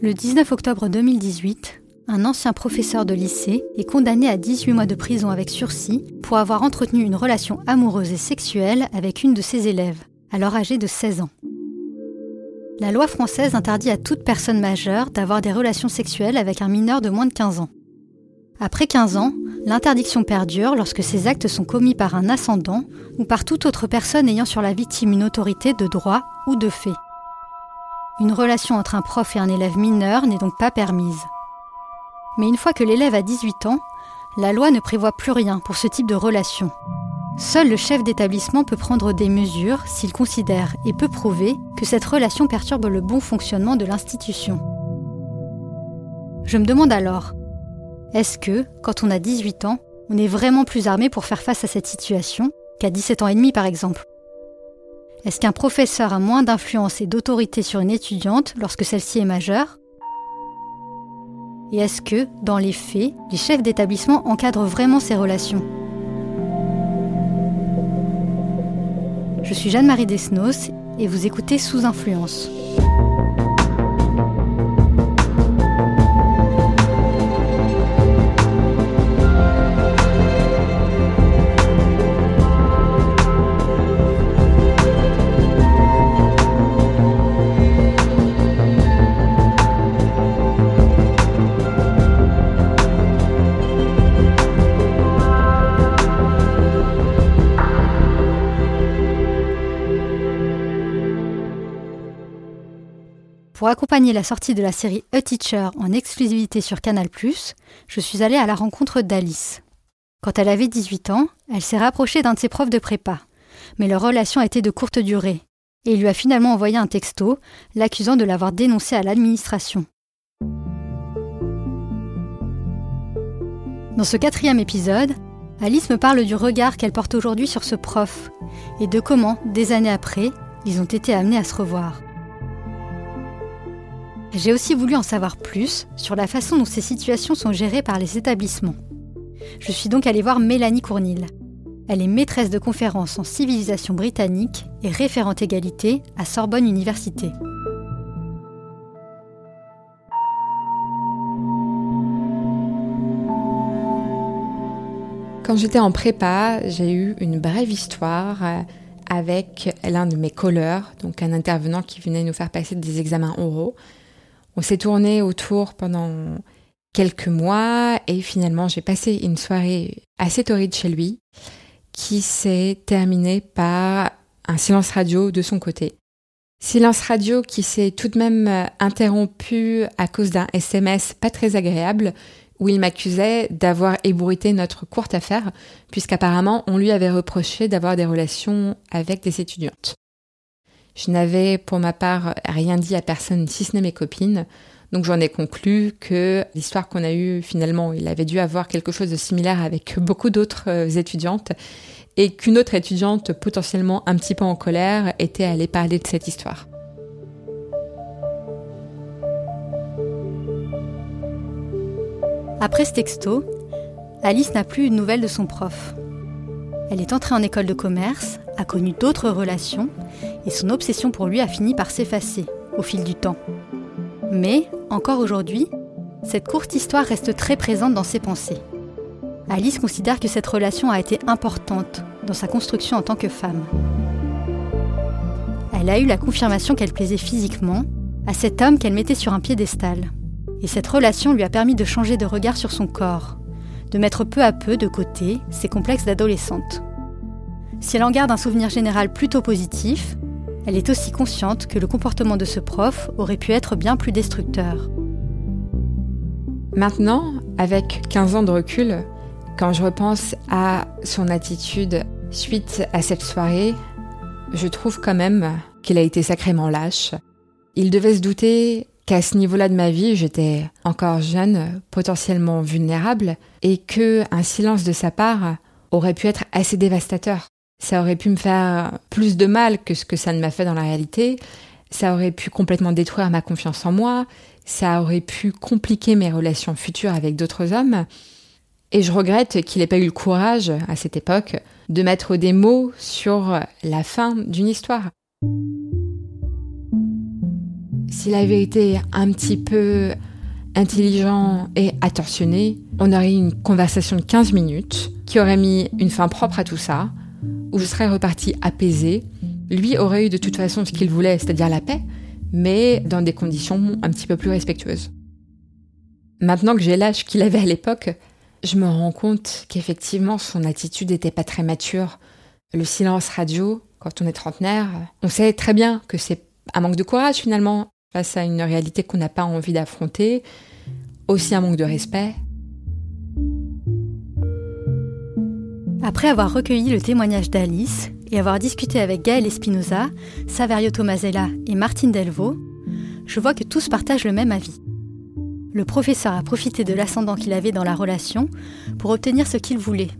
Le 19 octobre 2018, un ancien professeur de lycée est condamné à 18 mois de prison avec sursis pour avoir entretenu une relation amoureuse et sexuelle avec une de ses élèves, alors âgée de 16 ans. La loi française interdit à toute personne majeure d'avoir des relations sexuelles avec un mineur de moins de 15 ans. Après 15 ans, l'interdiction perdure lorsque ces actes sont commis par un ascendant ou par toute autre personne ayant sur la victime une autorité de droit ou de fait. Une relation entre un prof et un élève mineur n'est donc pas permise. Mais une fois que l'élève a 18 ans, la loi ne prévoit plus rien pour ce type de relation. Seul le chef d'établissement peut prendre des mesures s'il considère et peut prouver que cette relation perturbe le bon fonctionnement de l'institution. Je me demande alors, est-ce que, quand on a 18 ans, on est vraiment plus armé pour faire face à cette situation qu'à 17 ans et demi par exemple? Est-ce qu'un professeur a moins d'influence et d'autorité sur une étudiante lorsque celle-ci est majeure? Et est-ce que, dans les faits, les chefs d'établissement encadrent vraiment ces relations? Je suis Jeanne-Marie Desnos et vous écoutez Sous Influence. Pour accompagner la sortie de la série A Teacher en exclusivité sur Canal+, je suis allée à la rencontre d'Alice. Quand elle avait 18 ans, elle s'est rapprochée d'un de ses profs de prépa. Mais leur relation a été de courte durée, et il lui a finalement envoyé un texto l'accusant de l'avoir dénoncé à l'administration. Dans ce quatrième épisode, Alice me parle du regard qu'elle porte aujourd'hui sur ce prof, et de comment, des années après, ils ont été amenés à se revoir. J'ai aussi voulu en savoir plus sur la façon dont ces situations sont gérées par les établissements. Je suis donc allée voir Mélanie Cournil. Elle est maîtresse de conférences en civilisation britannique et référente égalité à Sorbonne Université. Quand j'étais en prépa, j'ai eu une brève histoire euh, avec l'un de mes colleurs, donc un intervenant qui venait nous faire passer des examens oraux. On s'est tourné autour pendant quelques mois et finalement j'ai passé une soirée assez torride chez lui qui s'est terminée par un silence radio de son côté. Silence radio qui s'est tout de même interrompu à cause d'un SMS pas très agréable où il m'accusait d'avoir ébruité notre courte affaire puisqu'apparemment on lui avait reproché d'avoir des relations avec des étudiantes. Je n'avais pour ma part rien dit à personne si ce n'est mes copines. Donc j'en ai conclu que l'histoire qu'on a eue finalement, il avait dû avoir quelque chose de similaire avec beaucoup d'autres euh, étudiantes et qu'une autre étudiante potentiellement un petit peu en colère était allée parler de cette histoire. Après ce texto, Alice n'a plus eu de nouvelles de son prof. Elle est entrée en école de commerce, a connu d'autres relations, et son obsession pour lui a fini par s'effacer au fil du temps. Mais, encore aujourd'hui, cette courte histoire reste très présente dans ses pensées. Alice considère que cette relation a été importante dans sa construction en tant que femme. Elle a eu la confirmation qu'elle plaisait physiquement à cet homme qu'elle mettait sur un piédestal. Et cette relation lui a permis de changer de regard sur son corps, de mettre peu à peu de côté ses complexes d'adolescente. Si elle en garde un souvenir général plutôt positif, elle est aussi consciente que le comportement de ce prof aurait pu être bien plus destructeur. Maintenant, avec 15 ans de recul, quand je repense à son attitude Suite à cette soirée, je trouve quand même qu'il a été sacrément lâche. Il devait se douter qu'à ce niveau-là de ma vie, j'étais encore jeune, potentiellement vulnérable, et que un silence de sa part aurait pu être assez dévastateur. Ça aurait pu me faire plus de mal que ce que ça ne m'a fait dans la réalité. Ça aurait pu complètement détruire ma confiance en moi. Ça aurait pu compliquer mes relations futures avec d'autres hommes. Et je regrette qu'il n'ait pas eu le courage, à cette époque, de mettre des mots sur la fin d'une histoire. S'il avait été un petit peu intelligent et attentionné, on aurait eu une conversation de 15 minutes qui aurait mis une fin propre à tout ça, où je serais reparti apaisé. Lui aurait eu de toute façon ce qu'il voulait, c'est-à-dire la paix, mais dans des conditions un petit peu plus respectueuses. Maintenant que j'ai l'âge qu'il avait à l'époque, je me rends compte qu'effectivement son attitude n'était pas très mature. Le silence radio, quand on est trentenaire, on sait très bien que c'est un manque de courage finalement face à une réalité qu'on n'a pas envie d'affronter, aussi un manque de respect. Après avoir recueilli le témoignage d'Alice et avoir discuté avec Gaël Espinoza, Saverio Tomasella et Martine Delvaux, je vois que tous partagent le même avis. Le professeur a profité de l'ascendant qu'il avait dans la relation pour obtenir ce qu'il voulait,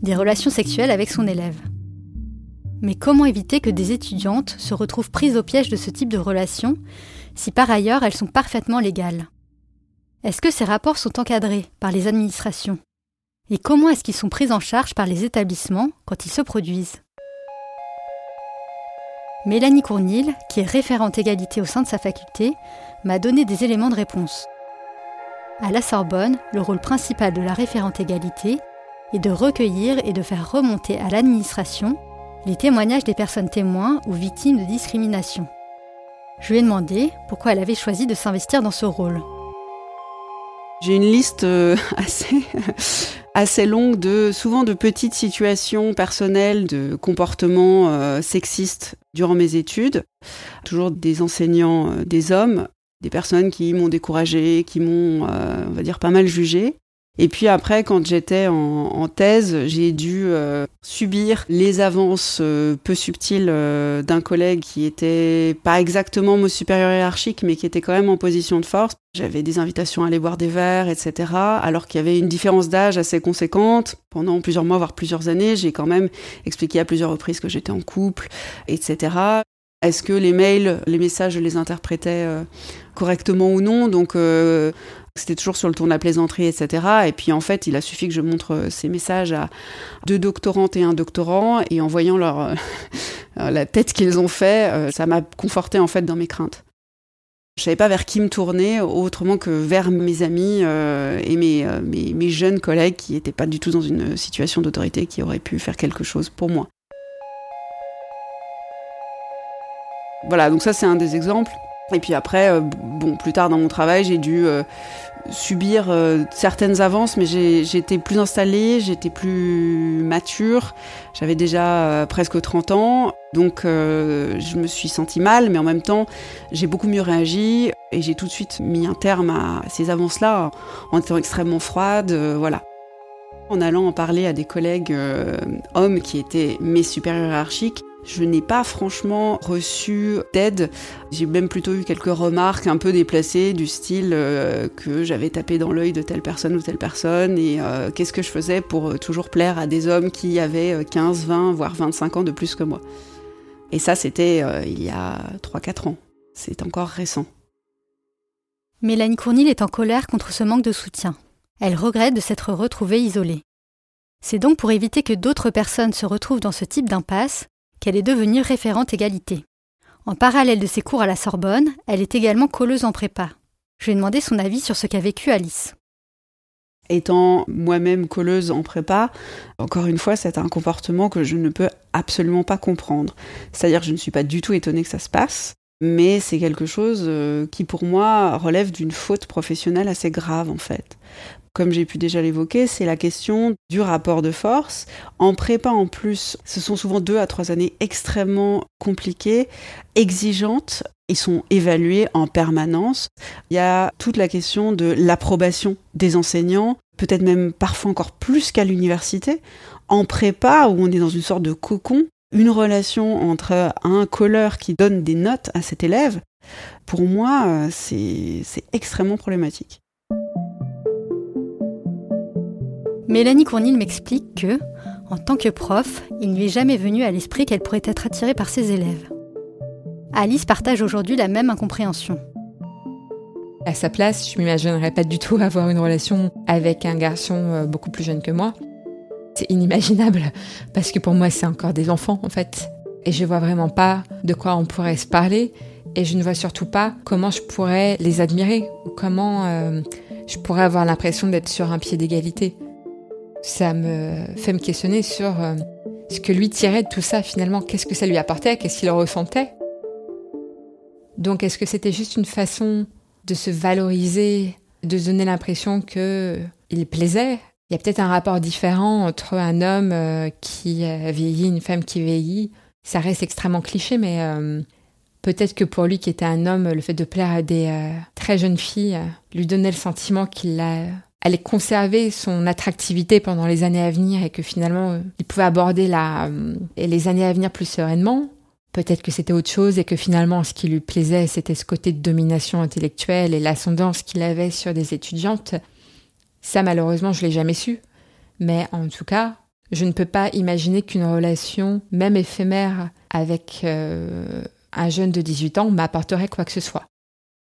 des relations sexuelles avec son élève. Mais comment éviter que des étudiantes se retrouvent prises au piège de ce type de relation si par ailleurs elles sont parfaitement légales Est-ce que ces rapports sont encadrés par les administrations? Et comment est-ce qu'ils sont pris en charge par les établissements quand ils se produisent? Mélanie Cournil, qui est référente égalité au sein de sa faculté, m'a donné des éléments de réponse. À la Sorbonne, le rôle principal de la référente égalité est de recueillir et de faire remonter à l'administration les témoignages des personnes témoins ou victimes de discrimination. Je lui ai demandé pourquoi elle avait choisi de s'investir dans ce rôle. J'ai une liste euh, assez, assez longue de souvent de petites situations personnelles de comportements euh, sexistes durant mes études. Toujours des enseignants, euh, des hommes, des personnes qui m'ont découragé, qui m'ont, on va dire, pas mal jugé. Et puis après, quand j'étais en, thèse, j'ai dû euh, subir les avances euh, peu subtiles euh, d'un collègue qui était pas exactement mon supérieur hiérarchique, mais qui était quand même en position de force. J'avais des invitations à aller boire des verres, etc. Alors qu'il y avait une différence d'âge assez conséquente. Pendant plusieurs mois, voire plusieurs années, j'ai quand même expliqué à plusieurs reprises que j'étais en couple, etc. Est-ce que les mails, les messages, je les interprétais correctement ou non? Donc c'était toujours sur le ton de la plaisanterie, etc. Et puis en fait, il a suffi que je montre euh, ces messages à deux doctorantes et un doctorant, et en voyant leur euh, la tête qu'ils ont fait, euh, ça m'a conforté en fait dans mes craintes. Je savais pas vers qui me tourner autrement que vers mes amis et mes, mes, mes, jeunes collègues qui n'étaient pas du tout dans une situation d'autorité qui auraient pu faire quelque chose pour moi. Voilà, donc ça c'est un des exemples. Et puis après, euh, bon, plus tard dans mon travail, j'ai dû euh, subir euh, certaines avances, mais j'étais plus installée, j'étais plus mature, j'avais déjà presque 30 ans, donc je me suis sentie mal, mais en même temps, j'ai beaucoup mieux réagi. Et j'ai tout de suite mis un terme à ces avances-là en étant extrêmement froide, voilà. En allant en parler à des collègues hommes qui étaient mes supérieurs hiérarchiques, je n'ai pas franchement reçu d'aide. J'ai même plutôt eu quelques remarques un peu déplacées du style euh, que j'avais tapé dans l'œil de telle personne ou telle personne et euh, qu'est-ce que je faisais pour euh, toujours plaire à des hommes qui avaient 15, 20, voire 25 ans de plus que moi. Et ça, c'était il y a 3-4 ans. C'est encore récent. Mélanie Cournil est en colère contre ce manque de soutien. Elle regrette de s'être retrouvée isolée. C'est donc pour éviter que d'autres personnes se retrouvent dans ce type d'impasse qu'elle est devenue référente égalité. En parallèle de ses cours à la Sorbonne, elle est également colleuse en prépa. Je lui ai demandé son avis sur ce qu'a vécu Alice. Étant moi-même colleuse en prépa, encore une fois, c'est un comportement que je ne peux absolument pas comprendre. C'est-à-dire que je ne suis pas du tout étonnée que ça se passe, mais c'est quelque chose euh, qui pour moi relève d'une faute professionnelle assez grave en fait comme j'ai pu déjà l'évoquer, c'est la question du rapport de force. En prépa en plus, ce sont souvent deux à trois années extrêmement compliquées, exigeantes. Ils sont évalués en permanence. Il y a toute la question de l'approbation des enseignants, peut-être même parfois encore plus qu'à l'université. En prépa, où on est dans une sorte de cocon, une relation entre un colleur qui donne des notes à cet élève, pour moi, euh, c'est extrêmement problématique. Mélanie Cournil m'explique que, en tant que prof, il ne lui est jamais venu à l'esprit qu'elle pourrait être attirée par ses élèves. Alice partage aujourd'hui la même incompréhension. À sa place, je m'imaginerais pas du tout avoir une relation avec un garçon euh, beaucoup plus jeune que moi. C'est inimaginable, parce que pour moi, c'est encore des enfants, en fait. Et je vois vraiment pas de quoi on pourrait se parler, et je ne vois surtout pas comment je pourrais les admirer, ou comment euh, je pourrais avoir l'impression d'être sur un pied d'égalité ça me fait me questionner sur euh, ce que lui tirait de tout ça finalement. Qu'est-ce que ça lui apportait? Qu'est-ce qu'il ressentait? Donc est-ce que c'était juste une façon de se valoriser, de se donner l'impression qu'il plaisait? Il y a peut-être un rapport différent entre un homme euh, qui vieillit, une femme qui vieillit. Ça reste extrêmement cliché, mais euh, peut-être que pour lui qui était un homme, le fait de plaire à des très jeunes filles lui donnait le sentiment qu'il l'a allait conserver son attractivité pendant les années à venir et que finalement euh, il pouvait aborder la, euh, les années à venir plus sereinement. Peut-être que c'était autre chose et que finalement ce qui lui plaisait c'était ce côté de domination intellectuelle et l'ascendance qu'il avait sur des étudiantes. Ça malheureusement je l'ai jamais su. Mais en tout cas, je ne peux pas imaginer qu'une relation, même éphémère, avec euh, un jeune de 18 ans m'apporterait quoi que ce soit.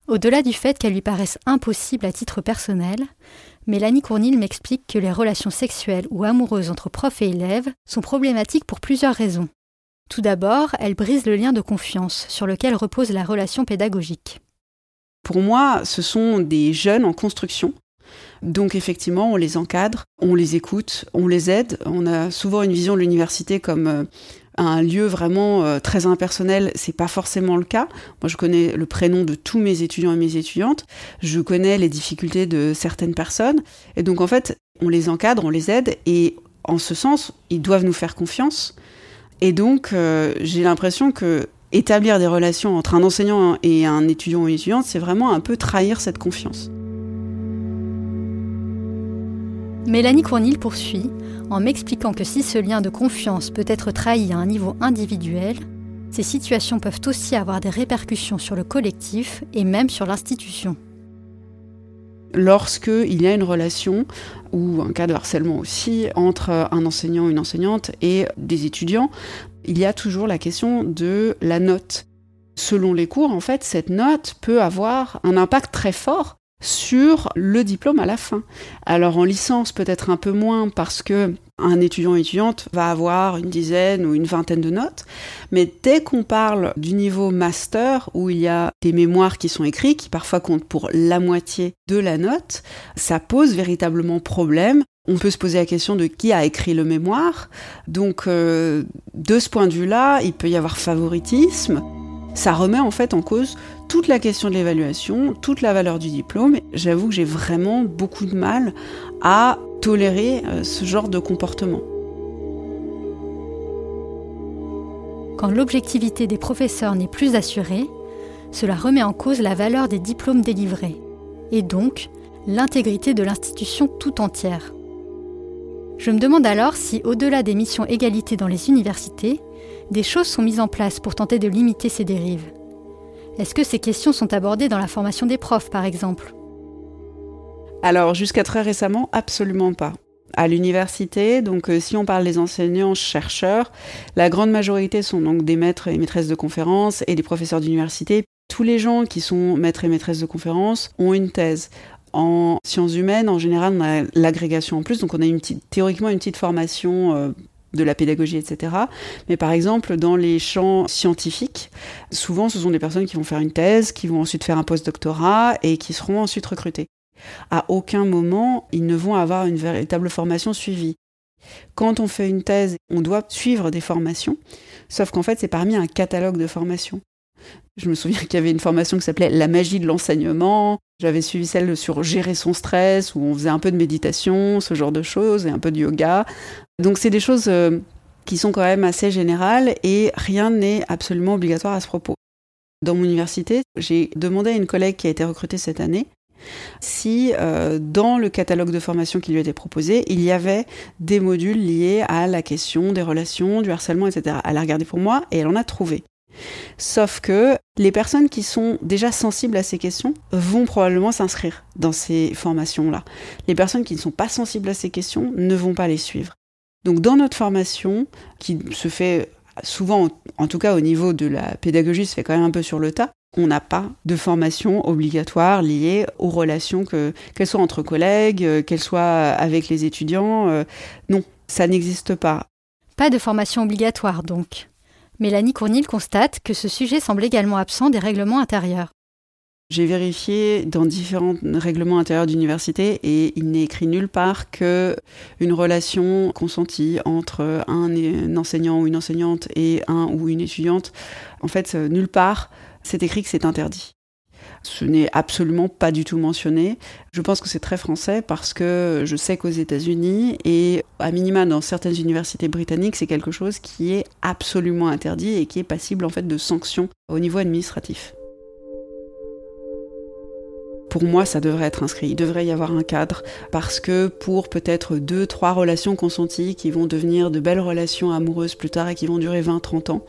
Au-delà du fait qu'elle lui paraisse impossible à titre personnel, Mélanie Cournil m'explique que les relations sexuelles ou amoureuses entre profs et élèves sont problématiques pour plusieurs raisons. Tout d'abord, elles brisent le lien de confiance sur lequel repose la relation pédagogique. Pour moi, ce sont des jeunes en construction. Donc effectivement, on les encadre, on les écoute, on les aide. On a souvent une vision de l'université comme euh, un lieu vraiment euh, très impersonnel, c'est pas forcément le cas. Moi, je connais le prénom de tous mes étudiants et mes étudiantes. Je connais les difficultés de certaines personnes. Et donc, en fait, on les encadre, on les aide. Et en ce sens, ils doivent nous faire confiance. Et donc, euh, j'ai l'impression que établir des relations entre un enseignant et un étudiant ou une étudiante, c'est vraiment un peu trahir cette confiance. Mélanie Cournil poursuit en m'expliquant que si ce lien de confiance peut être trahi à un niveau individuel, ces situations peuvent aussi avoir des répercussions sur le collectif et même sur l'institution. Lorsqu'il y a une relation, ou un cas de harcèlement aussi, entre un enseignant une enseignante et des étudiants, il y a toujours la question de la note. Selon les cours, en fait, cette note peut avoir un impact très fort sur le diplôme à la fin. Alors en licence peut-être un peu moins parce que un étudiant étudiante va avoir une dizaine ou une vingtaine de notes, mais dès qu'on parle du niveau master où il y a des mémoires qui sont écrits qui parfois comptent pour la moitié de la note, ça pose véritablement problème. On peut se poser la question de qui a écrit le mémoire. Donc euh, de ce point de vue-là, il peut y avoir favoritisme ça remet en fait en cause toute la question de l'évaluation, toute la valeur du diplôme. J'avoue que j'ai vraiment beaucoup de mal à tolérer euh, ce genre de comportement. Quand l'objectivité des professeurs n'est plus assurée, cela remet en cause la valeur des diplômes délivrés, et donc l'intégrité de l'institution tout entière. Je me demande alors si, au-delà des missions égalité dans les universités, des choses sont mises en place pour tenter de limiter ces dérives. Est-ce que ces questions sont abordées dans la formation des profs, par exemple? Alors, jusqu'à très récemment, absolument pas. À l'université, donc euh, si on parle des enseignants chercheurs, la grande majorité sont donc des maîtres et maîtresses de conférences et des professeurs d'université. Tous les gens qui sont maîtres et maîtresses de conférences ont une thèse. En sciences humaines, en général, on a l'agrégation en plus, donc on a théoriquement une petite formation euh, de la pédagogie, etc. Mais par exemple, dans les champs scientifiques, souvent ce sont des personnes qui vont faire une thèse, qui vont ensuite faire un post-doctorat et qui seront ensuite recrutées. À aucun moment, ils ne vont avoir une véritable formation suivie. Quand on fait une thèse, on doit suivre des formations, sauf qu'en fait, c'est parmi un catalogue de formations. Je me souviens qu'il y avait une formation qui s'appelait La magie de l'enseignement. J'avais suivi celle sur gérer son stress, où on faisait un peu de méditation, ce genre de choses, et un peu de yoga. Donc c'est des choses euh, qui sont quand même assez générales et rien n'est absolument obligatoire à ce propos. Dans mon université, j'ai demandé à une collègue qui a été recrutée cette année si euh, dans le catalogue de formation qui lui était proposé, il y avait des modules liés à la question des relations, du harcèlement, etc. Elle a regardé pour moi et elle en a trouvé. Sauf que les personnes qui sont déjà sensibles à ces questions vont probablement s'inscrire dans ces formations-là. Les personnes qui ne sont pas sensibles à ces questions ne vont pas les suivre. Donc dans notre formation, qui se fait souvent, en tout cas au niveau de la pédagogie, se fait quand même un peu sur le tas, on n'a pas de formation obligatoire liée aux relations, qu'elles soient entre collègues, euh, qu'elles soient avec les étudiants. Euh, non, ça n'existe pas. Pas de formation obligatoire donc. Mélanie Cournil constate que ce sujet semble également absent des règlements intérieurs. J'ai vérifié dans différents règlements intérieurs d'université et il n'est écrit nulle part que une relation consentie entre un, enseignant ou une enseignante et un ou une étudiante, en fait, nulle part c'est écrit que c'est interdit. Ce n'est absolument pas du tout mentionné. Je pense que c'est très français parce que je sais qu'aux États-Unis et à minima dans certaines universités britanniques, c'est quelque chose qui est absolument interdit et qui est passible en fait de sanctions au niveau administratif pour moi, ça devrait être inscrit. Il devrait y avoir un cadre parce que pour peut-être deux, trois relations consenties qui vont devenir de belles relations amoureuses plus tard et qui vont durer 20, 30 ans,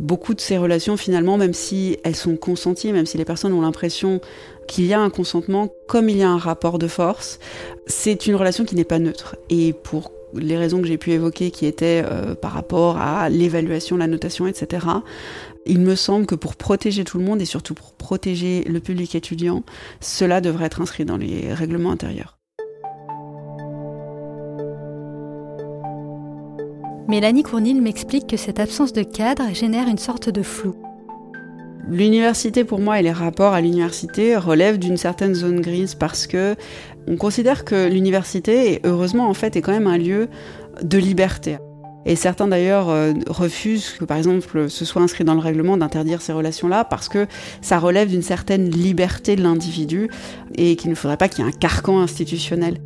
beaucoup de ces relations, finalement, même si elles sont consenties, même si les personnes ont l'impression qu'il y a un consentement, comme il y a un rapport de force, c'est une relation qui n'est pas neutre. Et pour les raisons que j'ai pu évoquer qui étaient euh, par rapport à l'évaluation, la notation, etc. Il me semble que pour protéger tout le monde et surtout pour protéger le public étudiant, cela devrait être inscrit dans les règlements intérieurs. Mélanie Cournil m'explique que cette absence de cadre génère une sorte de flou. L'université, pour moi, et les rapports à l'université relèvent d'une certaine zone grise parce que on considère que l'université, heureusement en fait, est quand même un lieu de liberté. Et certains d'ailleurs euh, refusent que par exemple ce soit inscrit dans le règlement d'interdire ces relations-là parce que ça relève d'une certaine liberté de l'individu et qu'il ne faudrait pas qu'il y ait un carcan institutionnel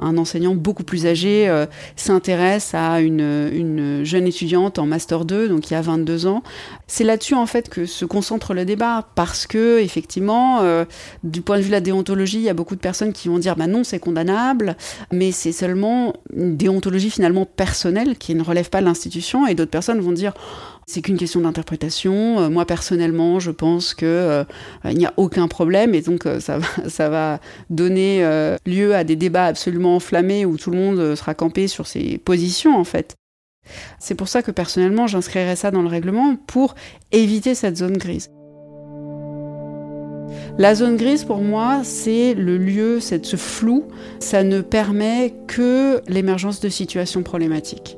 un enseignant beaucoup plus âgé euh, s'intéresse à une, une, jeune étudiante en master 2, donc qui a 22 ans. C'est là-dessus en fait que se concentre le débat, parce que effectivement, euh, du point de vue de la déontologie, il y a beaucoup de personnes qui vont dire bah non, c'est condamnable, mais c'est seulement une déontologie finalement personnelle qui ne relève pas de l'institution, et d'autres personnes vont dire c'est qu'une question d'interprétation. Euh, moi personnellement, je pense que euh, n'y a aucun problème et donc euh, ça va, donner lieu à des débats absolument enflammés où tout le monde sera campé sur ses positions en fait. C'est pour ça que personnellement, j'inscrirai ça dans le règlement pour éviter cette zone grise. La zone grise, pour moi, c'est le lieu, c'est ce flou. Ça ne permet que l'émergence de situations problématiques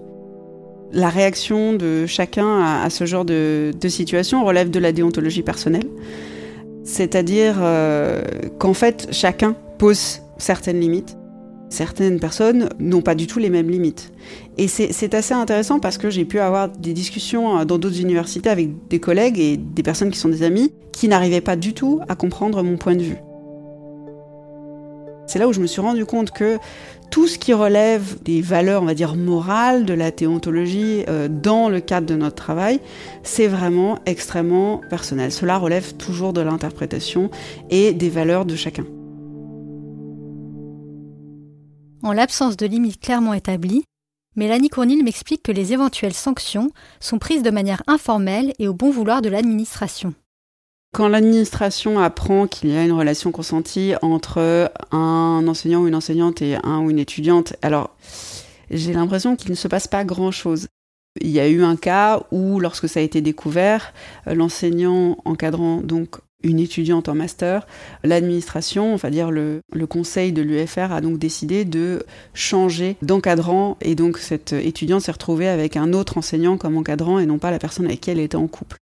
la réaction de chacun à, ce genre de, situation relève de la déontologie personnelle. C'est-à-dire euh, qu'en fait, chacun pose certaines limites. Certaines personnes n'ont pas du tout les mêmes limites. Et c'est assez intéressant parce que j'ai pu avoir des discussions euh, dans d'autres universités avec des collègues et des personnes qui sont des amis qui n'arrivaient pas du tout à comprendre mon point de vue. C'est là où je me suis rendu compte que tout ce qui relève des valeurs, on va dire, morales, de la théontologie euh, dans le cadre de notre travail, c'est vraiment extrêmement personnel. Cela relève toujours de l'interprétation et des valeurs de chacun. En l'absence de limites clairement établies, Mélanie Cournil m'explique que les éventuelles sanctions sont prises de manière informelle et au bon vouloir de l'administration. Quand l'administration apprend qu'il y a une relation consentie entre un enseignant ou une enseignante et un ou une étudiante, alors j'ai l'impression qu'il ne se passe pas grand-chose. Il y a eu un cas où, lorsque ça a été découvert, l'enseignant encadrant donc une étudiante en master, l'administration, enfin dire le, le conseil de l'UFR a donc décidé de changer d'encadrant et donc cette étudiante s'est retrouvée avec un autre enseignant comme encadrant et non pas la personne avec qui elle était en couple.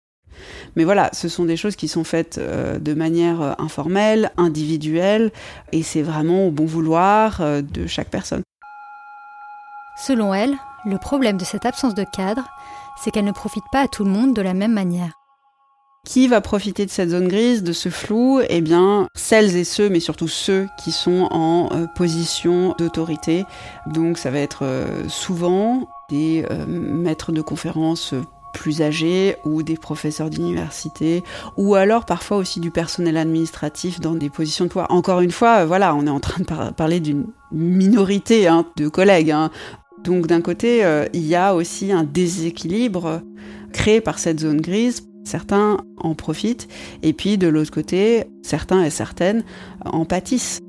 Mais voilà, ce sont des choses qui sont faites euh, de manière euh, informelle, individuelle, et c'est vraiment au bon vouloir euh, de chaque personne. Selon elle, le problème de cette absence de cadre, c'est qu'elle ne profite pas à tout le monde de la même manière. Qui va profiter de cette zone grise, de ce flou? Eh bien, celles et ceux, mais surtout ceux qui sont en position d'autorité. Donc, ça va être souvent des maîtres de conférences plus âgés ou des professeurs d'université ou alors parfois aussi du personnel administratif dans des positions de pouvoir. Encore une fois, voilà, on est en train de parler d'une minorité hein, de collègues. Hein. Donc d'un côté, euh, il y a aussi un déséquilibre créé par cette zone grise. Certains en profitent et puis de l'autre côté, certains et certaines en pâtissent.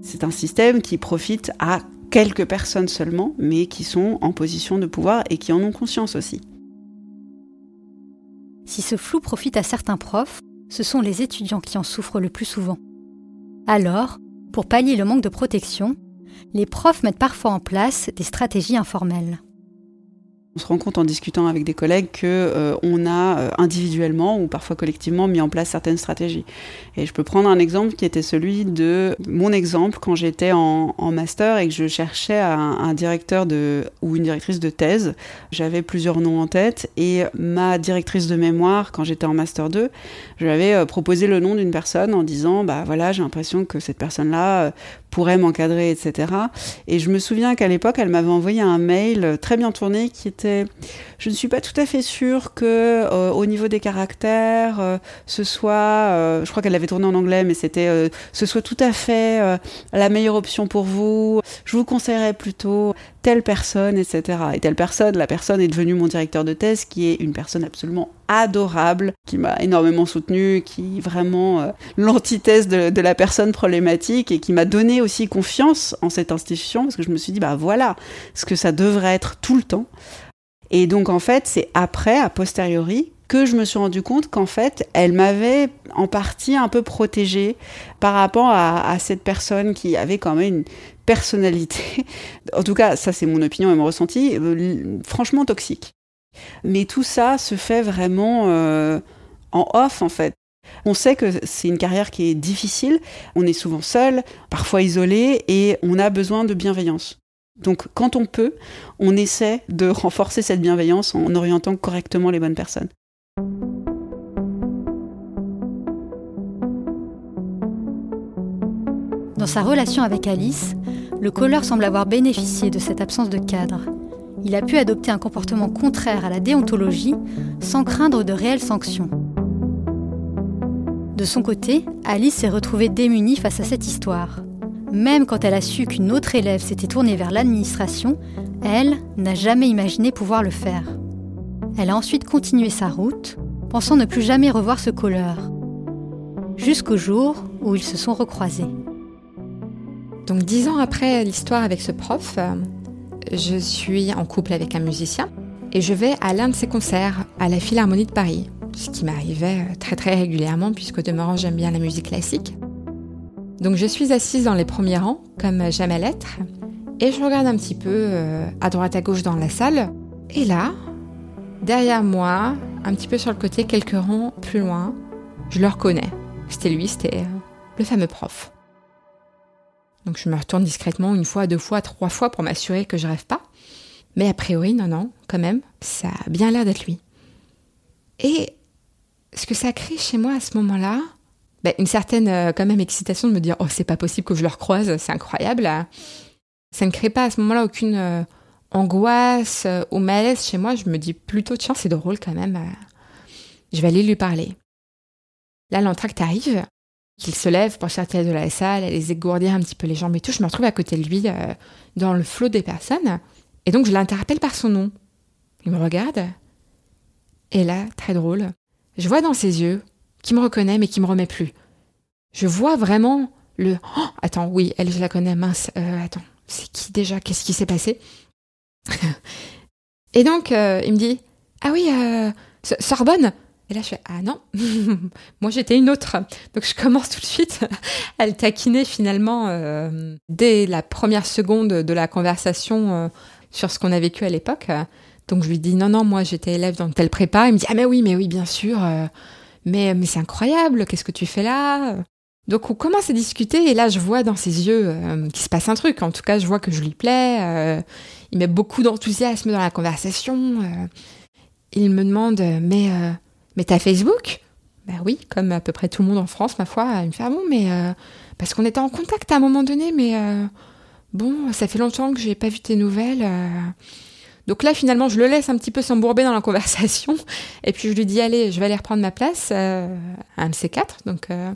C'est un système qui profite à quelques personnes seulement, mais qui sont en position de pouvoir et qui en ont conscience aussi. Si ce flou profite à certains profs, ce sont les étudiants qui en souffrent le plus souvent. Alors, pour pallier le manque de protection, les profs mettent parfois en place des stratégies informelles. On se rend compte en discutant avec des collègues que euh, on a euh, individuellement ou parfois collectivement mis en place certaines stratégies. Et je peux prendre un exemple qui était celui de mon exemple quand j'étais en, master et que je cherchais un, directeur de ou une directrice de thèse. J'avais plusieurs noms en tête et ma directrice de mémoire quand j'étais en master 2, je lui avais euh, proposé le nom d'une personne en disant bah voilà j'ai l'impression que cette personne là pourrait m'encadrer etc. Et je me souviens qu'à l'époque elle m'avait envoyé un mail très bien tourné qui était je ne suis pas tout à fait sûre que euh, au niveau des caractères, euh, ce soit, euh, je crois qu'elle l'avait tourné en anglais, mais c'était, ce soit tout à fait la meilleure option pour vous. Je vous conseillerais plutôt telle personne, etc. Et telle personne, la personne est devenue mon directeur de thèse, qui est une personne absolument adorable, qui m'a énormément soutenue, qui est vraiment l'antithèse de, la personne problématique et qui m'a donné aussi confiance en cette institution parce que je me suis dit, bah voilà ce que ça devrait être tout le temps. Et donc en fait, c'est après, a posteriori, que je me suis rendu compte qu'en fait, elle m'avait en partie un peu protégée par rapport à, cette personne qui avait quand même une personnalité, en tout cas, ça c'est mon opinion et mon ressenti, euh, franchement toxique. Mais tout ça se fait vraiment euh, en off en fait. On sait que c'est une carrière qui est difficile, on est souvent seul, parfois isolé, et on a besoin de bienveillance. Donc quand on peut, on essaie de renforcer cette bienveillance en orientant correctement les bonnes personnes. Dans sa relation avec Alice, le colleur semble avoir bénéficié de cette absence de cadre. Il a pu adopter un comportement contraire à la déontologie sans craindre de réelles sanctions. De son côté, Alice s'est retrouvée démunie face à cette histoire. Même quand elle a su qu'une autre élève s'était tournée vers l'administration, elle n'a jamais imaginé pouvoir le faire. Elle a ensuite continué sa route, pensant ne plus jamais revoir ce colleur. Jusqu'au jour où ils se sont recroisés. Donc dix ans après l'histoire avec ce prof, je suis en couple avec un musicien et je vais à l'un de ses concerts à la Philharmonie de Paris, ce qui m'arrivait très très régulièrement puisque demeurant j'aime bien la musique classique. Donc je suis assise dans les premiers rangs, comme jamais l'être, et je regarde un petit peu euh, à droite à gauche dans la salle. Et là, derrière moi, un petit peu sur le côté, quelques rangs plus loin, je le reconnais. C'était lui, c'était euh, le fameux prof. Donc je me retourne discrètement une fois, deux fois, trois fois pour m'assurer que je rêve pas. Mais a priori, non, non, quand même, ça a bien l'air d'être lui. Et ce que ça crée chez moi à ce moment-là, bah, une certaine euh, quand même excitation de me dire oh c'est pas possible que je le recroise, c'est incroyable. Ça ne crée pas à ce moment-là aucune euh, angoisse euh, ou malaise chez moi. Je me dis plutôt tiens c'est drôle quand même. je vais aller lui parler. Là l'entracte arrive, qu'il se lève pour sortir de la salle, aller égourdir un petit peu les jambes et tout. Je me retrouve à côté de lui dans le flot des personnes et donc je l'interpelle par son nom. Il me regarde et là très drôle, je vois dans ses yeux qui me reconnaît mais qui me remet plus. Je vois vraiment le oh, attends, oui, elle je la connais, mince, euh, attends, c'est qui déjà? Qu'est-ce qui s'est passé? Et donc euh, il me dit "Ah oui, euh, Sorbonne." Et là je fais "Ah non, moi j'étais une autre." Donc je commence tout de suite à le taquiner finalement dès la première seconde de la conversation sur ce qu'on a vécu à l'époque. Donc je lui dis "Non non, moi j'étais élève dans telle prépa." Il me dit "Ah mais oui, mais oui, bien sûr." mais, mais c'est incroyable, qu'est-ce que tu fais là? Donc on commence à discuter et là je vois dans ses yeux euh, qu'il se passe un truc. En tout cas, je vois que je lui plais. Euh, il met beaucoup d'enthousiasme dans la conversation. Euh. il me demande mais mais t'as Facebook? Ben oui, comme à peu près tout le monde en France, ma foi. Il me fait ah bon mais parce qu'on était en contact à un moment donné, mais bon ça fait longtemps que j'ai pas vu tes nouvelles. Donc là, finalement, je le laisse un petit peu s'embourber dans la conversation. Et puis je lui dis, allez, je vais aller reprendre ma place euh, à un de ces quatre. Donc euh,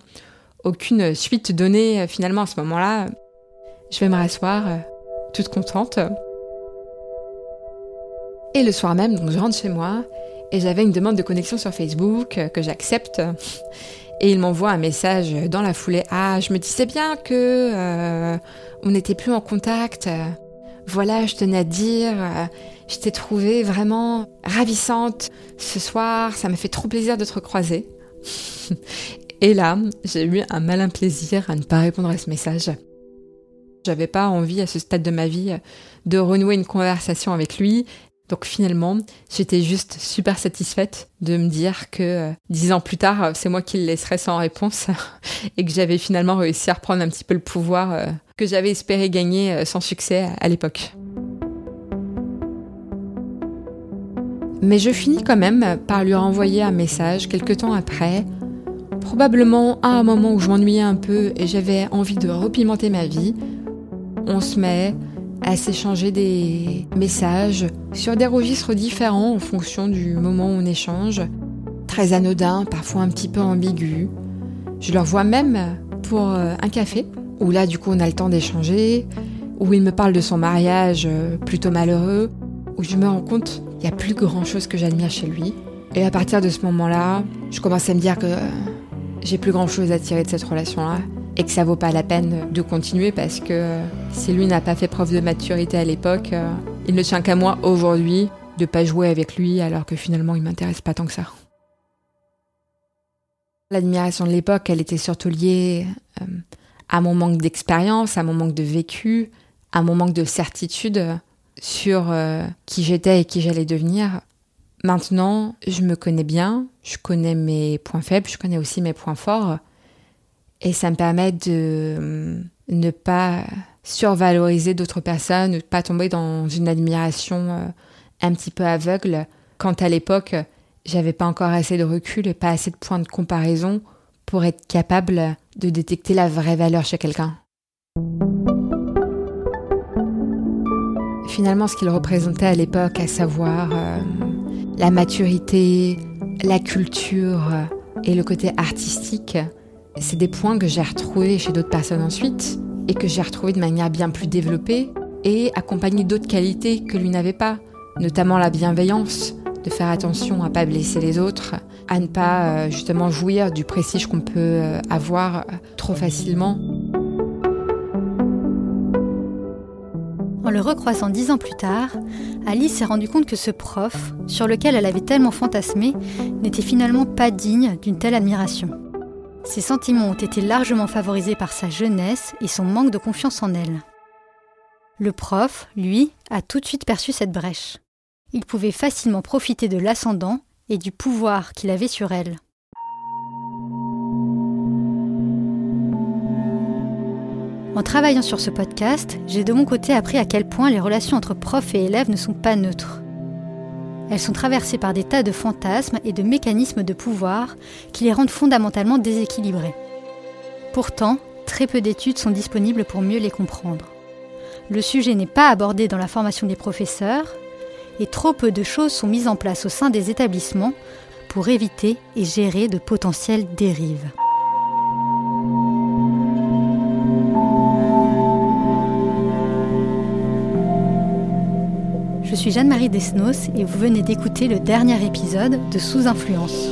aucune suite donnée finalement à ce moment-là. Je vais me rasseoir, toute contente. Et le soir même, donc je rentre chez moi et j'avais une demande de connexion sur Facebook que j'accepte. Et il m'envoie un message dans la foulée. Ah, je me disais bien que euh, on n'était plus en contact. Voilà, je tenais à dire, euh, je t'ai trouvée vraiment ravissante ce soir. Ça m'a fait trop plaisir de te recroiser. Et là, j'ai eu un malin plaisir à ne pas répondre à ce message. J'avais pas envie à ce stade de ma vie de renouer une conversation avec lui donc finalement, j'étais juste super satisfaite de me dire que euh, dix ans plus tard, c'est moi qui le laisserais sans réponse et que j'avais finalement réussi à reprendre un petit peu le pouvoir euh, que j'avais espéré gagner euh, sans succès à l'époque. Mais je finis quand même par lui renvoyer un message quelques temps après, probablement à un moment où je m'ennuyais un peu et j'avais envie de repimenter ma vie. On se met à s'échanger des messages sur des registres différents en fonction du moment où on échange. Très anodin, parfois un petit peu ambigu. Je leur vois même pour euh, un café, où là du coup on a le temps d'échanger, où il me parle de son mariage euh, plutôt malheureux, où je me rends compte qu'il n'y a plus grand chose que j'admire chez lui. Et à partir de ce moment-là, je commence à me dire que j'ai plus grand chose à tirer de cette relation-là et que ça vaut pas la peine de continuer parce que si lui n'a pas fait preuve de maturité à l'époque, euh, il ne tient qu'à moi aujourd'hui de pas jouer avec lui alors que finalement il m'intéresse pas tant que ça. L'admiration de l'époque, elle était surtout liée euh, à mon manque d'expérience, à mon manque de vécu, à mon manque de certitude sur euh, qui j'étais et qui j'allais devenir. Maintenant, je me connais bien, je connais mes points faibles, je connais aussi mes points forts. Et ça me permet de euh, ne pas survaloriser d'autres personnes, ne pas tomber dans une admiration euh, un petit peu aveugle. Quand à l'époque, j'avais pas encore assez de recul et pas assez de points de comparaison pour être capable de détecter la vraie valeur chez quelqu'un. Finalement, ce qu'il représentait à l'époque, à savoir euh, la maturité, la culture et le côté artistique, c'est des points que j'ai retrouvés chez d'autres personnes ensuite et que j'ai retrouvés de manière bien plus développée et accompagnés d'autres qualités que lui n'avait pas, notamment la bienveillance, de faire attention à ne pas blesser les autres, à ne pas euh, justement jouir du prestige qu'on peut euh, avoir trop facilement. En le recroisant dix ans plus tard, Alice s'est rendue compte que ce prof, sur lequel elle avait tellement fantasmé, n'était finalement pas digne d'une telle admiration. Ses sentiments ont été largement favorisés par sa jeunesse et son manque de confiance en elle. Le prof, lui, a tout de suite perçu cette brèche. Il pouvait facilement profiter de l'ascendant et du pouvoir qu'il avait sur elle. En travaillant sur ce podcast, j'ai de mon côté appris à quel point les relations entre prof et élèves ne sont pas neutres. Elles sont traversées par des tas de fantasmes et de mécanismes de pouvoir qui les rendent fondamentalement déséquilibrées. Pourtant, très peu d'études sont disponibles pour mieux les comprendre. Le sujet n'est pas abordé dans la formation des professeurs et trop peu de choses sont mises en place au sein des établissements pour éviter et gérer de potentielles dérives. Je suis Jeanne-Marie Desnos et vous venez d'écouter le dernier épisode de Sous Influence.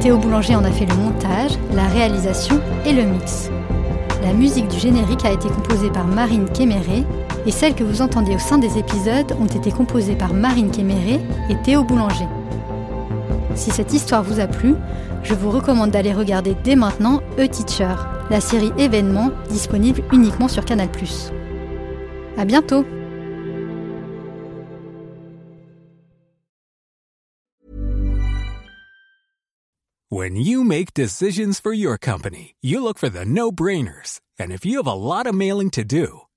Théo Boulanger en a fait le montage, la réalisation et le mix. La musique du générique a été composée par Marine Kéméré et celles que vous entendez au sein des épisodes ont été composées par Marine Kéméré et Théo Boulanger. Si cette histoire vous a plu, je vous recommande d'aller regarder dès maintenant E-Teacher, la série événement disponible uniquement sur Canal+. À bientôt! When you make decisions for your company, you look for the no-brainers. And if you have a lot of mailing to do,